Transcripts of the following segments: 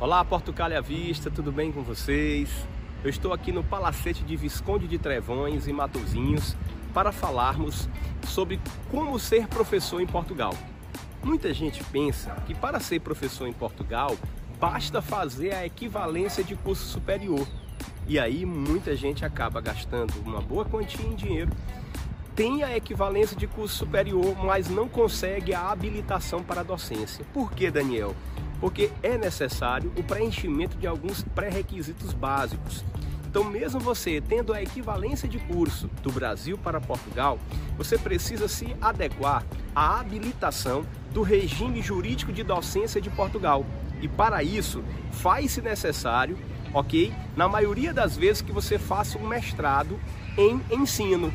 Olá, Portugália à Vista, tudo bem com vocês? Eu estou aqui no Palacete de Visconde de Trevões, em Matozinhos, para falarmos sobre como ser professor em Portugal. Muita gente pensa que para ser professor em Portugal basta fazer a equivalência de curso superior. E aí muita gente acaba gastando uma boa quantia em dinheiro, tem a equivalência de curso superior, mas não consegue a habilitação para a docência. Por que, Daniel? Porque é necessário o preenchimento de alguns pré-requisitos básicos. Então, mesmo você tendo a equivalência de curso do Brasil para Portugal, você precisa se adequar à habilitação do regime jurídico de docência de Portugal. E para isso, faz-se necessário, ok? Na maioria das vezes que você faça um mestrado em ensino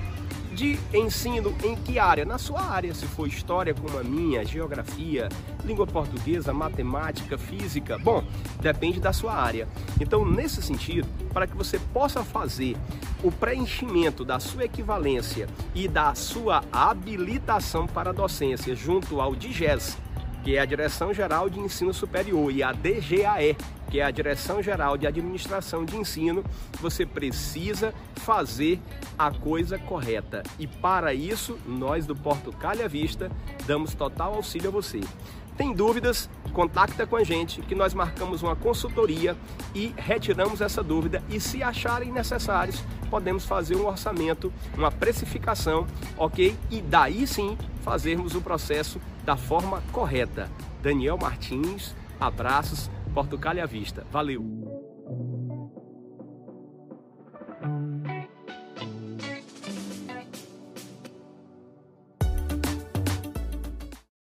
de ensino em que área? Na sua área, se for história como a minha, geografia, língua portuguesa, matemática, física, bom, depende da sua área. Então, nesse sentido, para que você possa fazer o preenchimento da sua equivalência e da sua habilitação para docência junto ao DIGES, que é a Direção Geral de Ensino Superior, e a DGAE, que é a Direção Geral de Administração de Ensino, você precisa fazer a coisa correta. E para isso, nós do Porto Calha Vista damos total auxílio a você. Tem dúvidas? Contacta com a gente que nós marcamos uma consultoria e retiramos essa dúvida e se acharem necessários, podemos fazer um orçamento, uma precificação, ok? E daí sim fazermos o processo da forma correta. Daniel Martins, abraços, Portugal à vista. Valeu!